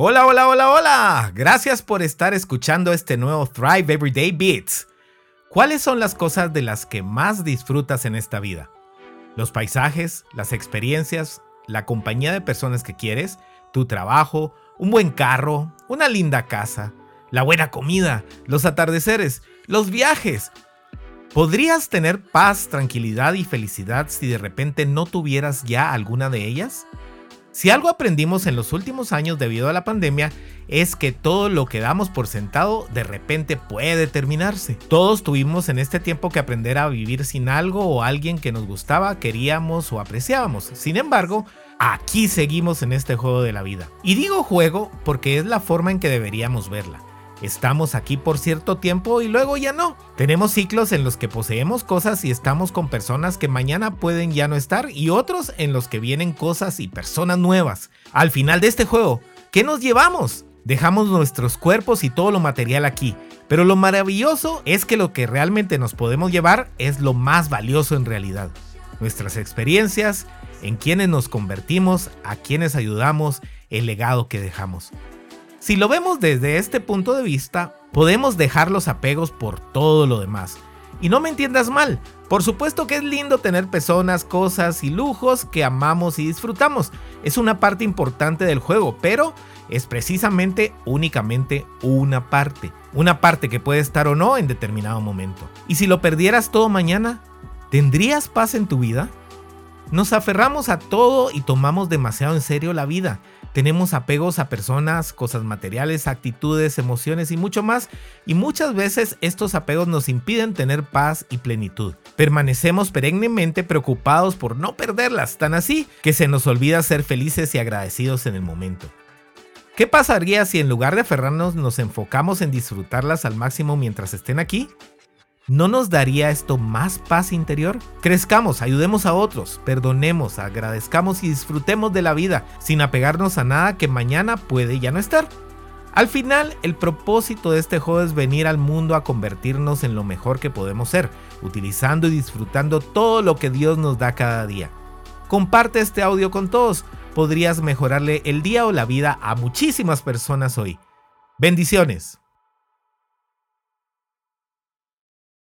Hola, hola, hola, hola. Gracias por estar escuchando este nuevo Thrive Everyday Beats. ¿Cuáles son las cosas de las que más disfrutas en esta vida? Los paisajes, las experiencias, la compañía de personas que quieres, tu trabajo, un buen carro, una linda casa, la buena comida, los atardeceres, los viajes. ¿Podrías tener paz, tranquilidad y felicidad si de repente no tuvieras ya alguna de ellas? Si algo aprendimos en los últimos años debido a la pandemia es que todo lo que damos por sentado de repente puede terminarse. Todos tuvimos en este tiempo que aprender a vivir sin algo o alguien que nos gustaba, queríamos o apreciábamos. Sin embargo, aquí seguimos en este juego de la vida. Y digo juego porque es la forma en que deberíamos verla. Estamos aquí por cierto tiempo y luego ya no. Tenemos ciclos en los que poseemos cosas y estamos con personas que mañana pueden ya no estar y otros en los que vienen cosas y personas nuevas. Al final de este juego, ¿qué nos llevamos? Dejamos nuestros cuerpos y todo lo material aquí, pero lo maravilloso es que lo que realmente nos podemos llevar es lo más valioso en realidad. Nuestras experiencias, en quienes nos convertimos, a quienes ayudamos, el legado que dejamos. Si lo vemos desde este punto de vista, podemos dejar los apegos por todo lo demás. Y no me entiendas mal, por supuesto que es lindo tener personas, cosas y lujos que amamos y disfrutamos. Es una parte importante del juego, pero es precisamente únicamente una parte. Una parte que puede estar o no en determinado momento. Y si lo perdieras todo mañana, ¿tendrías paz en tu vida? Nos aferramos a todo y tomamos demasiado en serio la vida. Tenemos apegos a personas, cosas materiales, actitudes, emociones y mucho más, y muchas veces estos apegos nos impiden tener paz y plenitud. Permanecemos perennemente preocupados por no perderlas, tan así que se nos olvida ser felices y agradecidos en el momento. ¿Qué pasaría si en lugar de aferrarnos nos enfocamos en disfrutarlas al máximo mientras estén aquí? ¿No nos daría esto más paz interior? Crezcamos, ayudemos a otros, perdonemos, agradezcamos y disfrutemos de la vida sin apegarnos a nada que mañana puede ya no estar. Al final, el propósito de este juego es venir al mundo a convertirnos en lo mejor que podemos ser, utilizando y disfrutando todo lo que Dios nos da cada día. Comparte este audio con todos, podrías mejorarle el día o la vida a muchísimas personas hoy. Bendiciones.